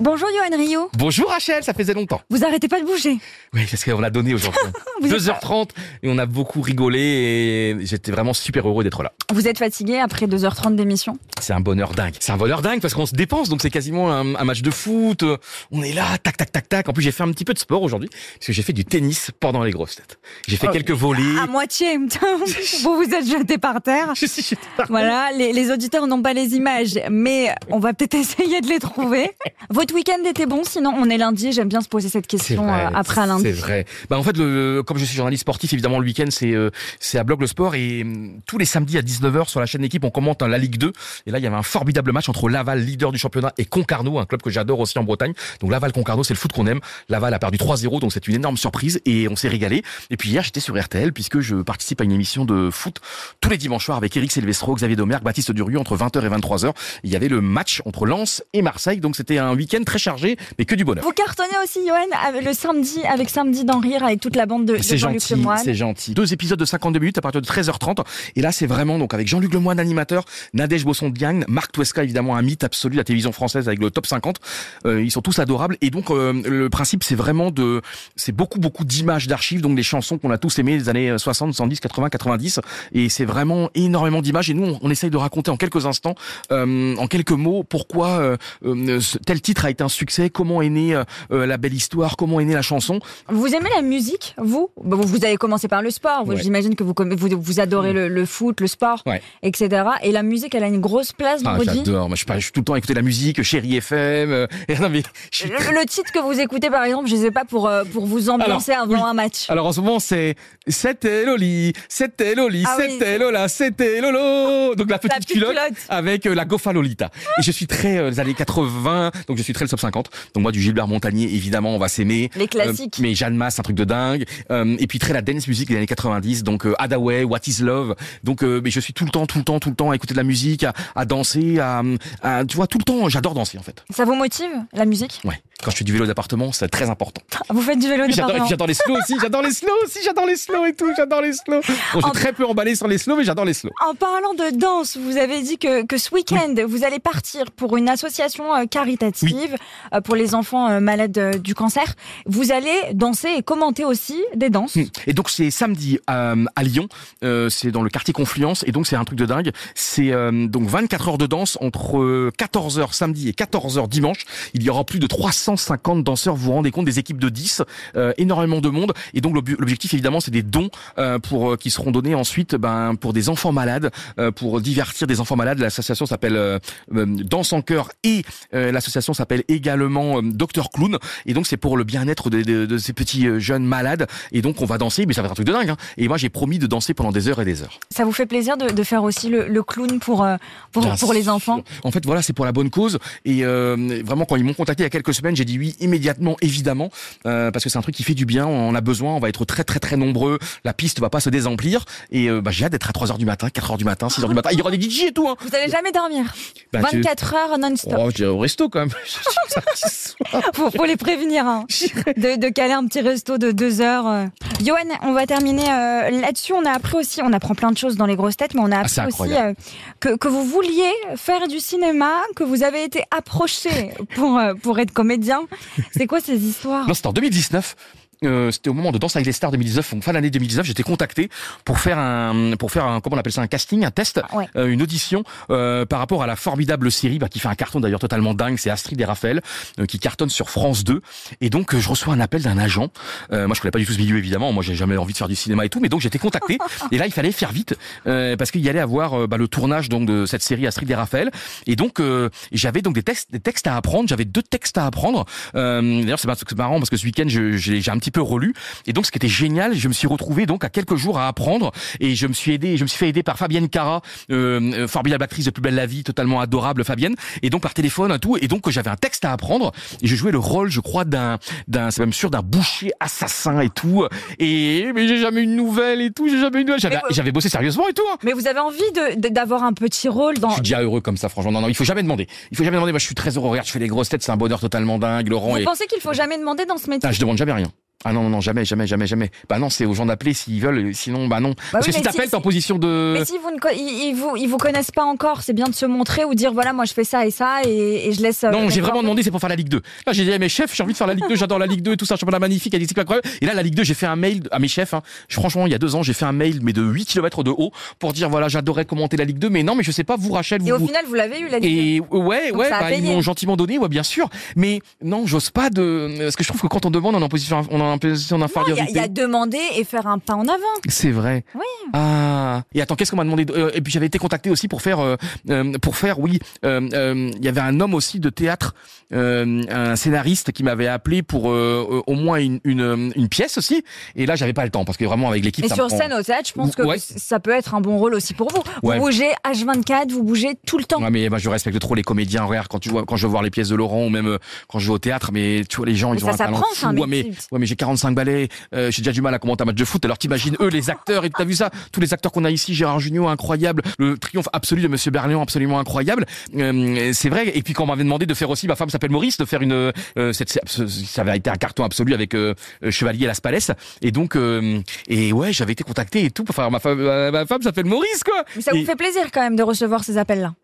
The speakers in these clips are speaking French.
Bonjour Johan Rio. Bonjour Rachel, ça faisait longtemps. Vous arrêtez pas de bouger. Oui, parce qu'on a donné aujourd'hui. Vous êtes- 2h30 et on a beaucoup rigolé et j'étais vraiment super heureux d'être là. Vous êtes fatigué après 2h30 d'émission? C'est un bonheur dingue. C'est un bonheur dingue parce qu'on se dépense, donc c'est quasiment un, un match de foot. euh, On est là, tac, tac, tac, tac. En plus, j'ai fait un petit peu de sport aujourd'hui parce que j'ai fait du tennis pendant les grosses têtes. J'ai fait Oh, quelques volets. À moitié. vous vous êtes jeté par terre. Je suis- j'étais pas- Voilà, les, les auditeurs n'ont pas les images, mais on va peut-être essayer de les trouver. Votre week-end était bon, sinon on est lundi, j'aime bien se poser cette question vrai, euh, après un lundi. C'est vrai. Bah en fait, le, comme je suis journaliste sportif, évidemment, le week-end, c'est euh, c'est à Blog le Sport et hum, tous les samedis à 19h sur la chaîne d'équipe, on commente la Ligue 2. Et là, il y avait un formidable match entre Laval, leader du championnat, et Concarneau, un club que j'adore aussi en Bretagne. Donc Laval-Concarneau, c'est le foot qu'on aime. Laval a perdu 3-0, donc c'est une énorme surprise et on s'est régalé. Et puis hier, j'étais sur RTL puisque je participe à une émission de foot tous les dimanches soirs avec Eric Silvestro, Xavier Domergue, Baptiste Durieux entre 20h et 23h. Il y avait le match entre Lens et Marseille, donc c'était un week-end très chargé, mais que du bonheur. Vous cartonnez aussi, Johan, le samedi, avec Samedi d'en rire, avec toute la bande de, C'est Jean-Luc gentil, c'est gentil. Deux épisodes de 52 minutes à partir de 13h30. Et là, c'est vraiment donc avec Jean-Luc Lemoyne, animateur, Nadège Bosson-Diagne, Marc Touesca, évidemment un mythe absolu de la télévision française avec le top 50. Euh, ils sont tous adorables. Et donc, euh, le principe, c'est vraiment de, c'est beaucoup, beaucoup d'images d'archives, donc des chansons qu'on a tous aimées des années 60, 70, 80, 90. Et c'est vraiment énormément d'images. Et nous, on, on essaye de raconter en quelques instants, euh, en quelques mots, pourquoi tel titre a été un succès, comment est née euh, euh, la belle histoire, comment est née la chanson. Vous aimez la musique, vous? Bon, Vous avez commencé par le sport. Ouais. J'imagine que vous, comm- vous, vous adorez le, le foot, le sport, Ouais. etc. Et la musique, elle a une grosse place dans Ah, votre vie? j'adore. Moi, je, suis tout le temps à écouter la musique, Chéri FM. euh, et non, mais je suis- le, le titre que vous écoutez, par exemple, je sais pas, pour, euh, pour vous ambiancer avant oui. un match. Alors en ce moment, c'est c'était Loli, c'était Loli, Ah oui. c'était Lola, c'était Lolo. Donc la petite, petite culotte, culotte. avec la Gofa Lolita. Et je suis très les années 80, donc je suis très le top 50. Donc moi du Gilbert Montagnier, évidemment, on va s'aimer. Les classiques. Euh, mais Jeanne Masse, un truc de dingue. Euh, et puis très la dance music des années 90, donc euh, Hadaway, What Is Love. Donc euh, mais je suis tout le temps, tout le temps, tout le temps à écouter de la musique, à, à danser, à, à- tu vois tout le temps. J'adore danser en fait. Ça vous motive, la musique? Ouais. Quand je fais du vélo d'appartement, c'est très important. Vous faites du vélo Puis J'adore, les slows aussi, j'adore les slows aussi, j'adore les slows et tout, j'adore les slows. Bon, je suis très peu emballé sur les slows, mais j'adore les slows. En parlant de danse, vous avez dit que, que ce week-end, vous allez partir pour une association euh, caritative euh, pour les enfants euh, malades du cancer. Vous allez danser et commenter aussi des danses. Hmm. Et donc c'est samedi à Lyon, euh, c'est dans le quartier Confluence, et donc c'est un truc de dingue. C'est euh, donc 24 heures de danse entre 14h samedi et 14h dimanche. Il y aura plus de 350 danseurs, vous vous rendez compte, des équipes de 10, euh, énormément de monde. Et donc l'ob- l'objectif évidemment c'est des dons euh, pour euh, qui seront donnés ensuite ben, pour des enfants malades, euh, pour divertir des enfants malades. L'association s'appelle Danse en cœur et l'association s'appelle également Docteur Clown. Et donc c'est pour le bien-être de, de- de ces petits jeunes malades. Et donc on va danser, mais ça va être un truc de dingue. hein. Et moi j'ai promis de danser pendant des heures et des heures. Ça vous fait plaisir de, de faire aussi le, le clown pour, pour, les enfants? En fait, voilà, c'est pour la bonne cause. Et vraiment, quand ils m'ont contacté il y a quelques semaines, j'ai dit oui immédiatement, évidemment, euh, parce que c'est un truc qui fait du bien. On a besoin. On va être très, très, très nombreux. La piste va pas se désemplir. Et euh, bah, j'ai hâte d'être à 3 heures du matin, 4 heures du matin, 6 heures du matin. Il y aura des DJ et tout. Hein. Vous allez jamais dormir. Bah, tu- 24 heures non-stop. Oh, je dirais au resto quand même. Faut, faut les prévenir hein, J'irai. de, de caler un petit resto de deux heures. euh. Johan, on va terminer euh, là-dessus. On a appris aussi, on apprend plein de choses dans les grosses têtes, mais on a Ah, appris aussi que, que vous vouliez faire du cinéma, que vous avez été approché pour, pour être comédien. C'est quoi ces histoires? Non, c'était en 2019. Euh, c'était au moment de Danse avec les stars 2019, donc fin d'année 2019, j'étais contacté pour faire un, pour faire un, comment on appelle ça, un casting, un test, Ouais. euh, une audition euh, par rapport à la formidable série bah, qui fait un carton d'ailleurs totalement dingue, c'est Astrid et Raphaël euh, qui cartonne sur France 2. Et donc euh, je reçois un appel d'un agent. Euh, moi je connais pas du tout ce milieu évidemment, moi j'ai jamais envie de faire du cinéma et tout, mais donc j'étais contacté. et là il fallait faire vite euh, parce qu'il y allait avoir bah, le tournage donc de cette série Astrid et Raphaël. Et donc euh, j'avais donc des textes, des textes à apprendre. J'avais deux textes à apprendre. Euh, d'ailleurs c'est mar- c'est marrant parce que ce week-end j'ai un petit petit peu relu. Et donc, ce qui était génial, je me suis retrouvé donc à quelques jours à apprendre et je me suis aidé, je me suis fait aider par Fabienne Cara, euh, euh, formidable actrice de Plus belle la vie, totalement adorable Fabienne. Et donc par téléphone et tout. Et donc j'avais un texte à apprendre et je jouais le rôle, je crois, d'un, d'un, c'est même sûr, d'un boucher assassin et tout. Et mais j'ai jamais eu de nouvelles et tout. J'ai jamais eu de nouvelles. J'avais, vous- j'avais bossé sérieusement et tout. hein. Mais vous avez envie de- de- d'avoir un petit rôle dans. Je suis déjà heureux comme ça, franchement. Non, non, il faut jamais demander. Il faut jamais demander. Moi, je suis très heureux. Regarde, je fais les grosses têtes, c'est un bonheur totalement dingue. Laurent Vous et pensez qu'il faut jamais demander dans ce métier? Ah, je demande jamais rien. Ah non, non, jamais, jamais, jamais, jamais. Bah non, c'est aux gens d'appeler s'ils veulent, sinon, bah non. Parce oui, que si mais si- t'appelles, t'es en position de... Mais si vous ne ils, vous ils vous connaissent pas encore, c'est bien de se montrer ou dire voilà moi je fais ça et ça et, et je laisse. euh, Non, j'ai vraiment demandé, c'est pour faire la Ligue 2. Là, j'ai dit à mes chefs, j'ai envie de faire la Ligue 2, j'adore la Ligue 2 et tout ça, championnat magnifique, elle est incroyable. Et là, la Ligue 2, j'ai fait un mail à mes chefs. Hein. Franchement, il y a deux ans, j'ai fait un mail, mais de 8 km de haut, pour dire, voilà, j'adorais commenter la Ligue 2, mais non, mais je sais pas, vous, Rachel, vous... Et au vous- final vous l'avez eu la Ligue Et ouais, Donc ouais, bah, ils m'ont gentiment donné, ouais, bien sûr. Mais non, j'ose pas de, parce que je trouve que quand on demande, on est en position, on est en Il y, a- d'infériorité. il y a demander et faire un pas en avant. C'est vrai. Oui. Ah. Et attends, qu'est-ce qu'on m'a demandé de- euh, Et puis j'avais été contacté aussi pour faire, euh, euh, pour faire, oui. euh, Il y avait un homme aussi de théâtre, euh, un scénariste qui m'avait appelé pour au moins une, une, une pièce aussi. Et là, j'avais pas le temps parce que vraiment avec l'équipe. Et ça sur prend- scène au théâtre, je pense que Ouais. ça peut être un bon rôle aussi pour vous. Ouais. Vous bougez H24, vous bougez tout le temps. Ouais, mais bah, je respecte trop les comédiens. Regarde, quand tu vois, quand je voir les pièces de Laurent ou même quand je vais au théâtre, mais tu vois les gens, Mais ils ça ont un talent fou. ouais, mais, métier. ouais, mais j'ai 45 balais, euh, j'ai déjà du mal à commenter un match de foot. Alors t'imagines eux, les acteurs, et t'as vu ça, tous les acteurs qu'on a ici, Gérard Junior, incroyable, le triomphe absolu de Monsieur Berléon, absolument incroyable. Euh, c'est vrai. Et puis quand on m'avait demandé de faire aussi, ma femme s'appelle Maurice, de faire une, euh, cette, ça avait été un carton absolu avec euh, euh, Chevalier Las Palais. Et donc, euh, et ouais, j'avais été contacté et tout. Enfin, ma femme, ma, femme s'appelle Maurice, quoi. Mais ça vous fait plaisir quand même de recevoir ces appels-là.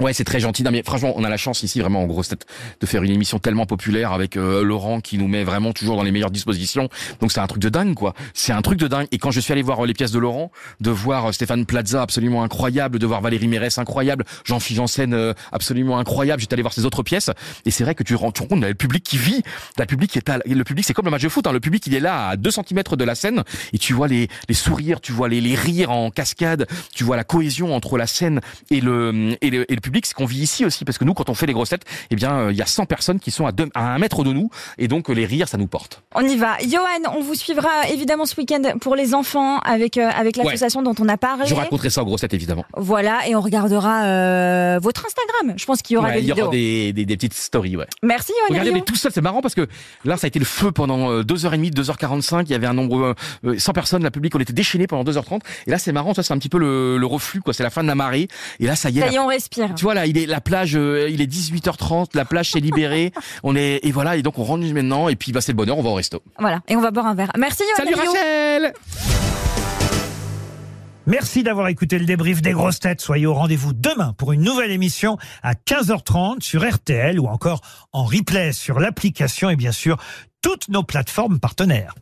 Ouais, c'est très gentil. Non, mais franchement, on a la chance ici, vraiment, en grosse tête, de faire une émission tellement populaire avec euh, Laurent qui nous met vraiment toujours dans les meilleures dispositions. Donc c'est un truc de dingue, quoi. C'est un truc de dingue. Et quand je suis allé voir euh, les pièces de Laurent, de voir euh, Stéphane Plaza absolument incroyable, de voir Valérie Mérès incroyable, Jean-Philippe Janssen euh, absolument incroyable. J'étais allé voir ses autres pièces. Et c'est vrai que tu tu rends compte, le public qui vit. Le public est le public, c'est comme le match de foot. Hein. Le public, il est là à 2 cm de la scène. Et tu vois les, les sourires, tu vois les, les rires en cascade, tu vois la cohésion entre la scène et le, et le, et le public. C'est qu'on vit ici aussi. Parce que nous, quand on fait les grossettes, eh bien, euh, il y a 100 personnes qui sont à, deux, à un mètre de nous. Et donc, euh, les rires, ça nous porte. On y va. Johan, on vous suivra évidemment ce week-end pour les enfants avec, euh, avec l'association dont on a parlé. Je raconterai ça aux grossettes, évidemment. Voilà, et on regardera euh, votre Instagram. Je pense qu'il y aura Ouais, des il y vidéos. aura des, des, des petites stories, ouais. Merci Johan Regardez, mais tout seul, c'est marrant parce que là, ça a été le feu pendant euh, 2h30, 2h45. Il y avait un nombre, euh, 100 personnes, la public, on était déchaînés pendant 2h30. Et là, c'est marrant, ça, c'est un petit peu le, le reflux, quoi. C'est la fin de la marée. Et là, ça y est. Ça y est, on respire. Tu vois, là, il est, la plage, euh, il est 18h30, la plage s'est libérée. on est, et voilà, et donc on rentre maintenant, et puis, bah, c'est le bonheur, on va au resto. Voilà, et on va boire un verre. Merci Salut Rio. Rachel! Merci d'avoir écouté le débrief des grosses têtes. Soyez au rendez-vous demain pour une nouvelle émission à 15h30 sur RTL ou encore en replay sur l'application et bien sûr toutes nos plateformes partenaires.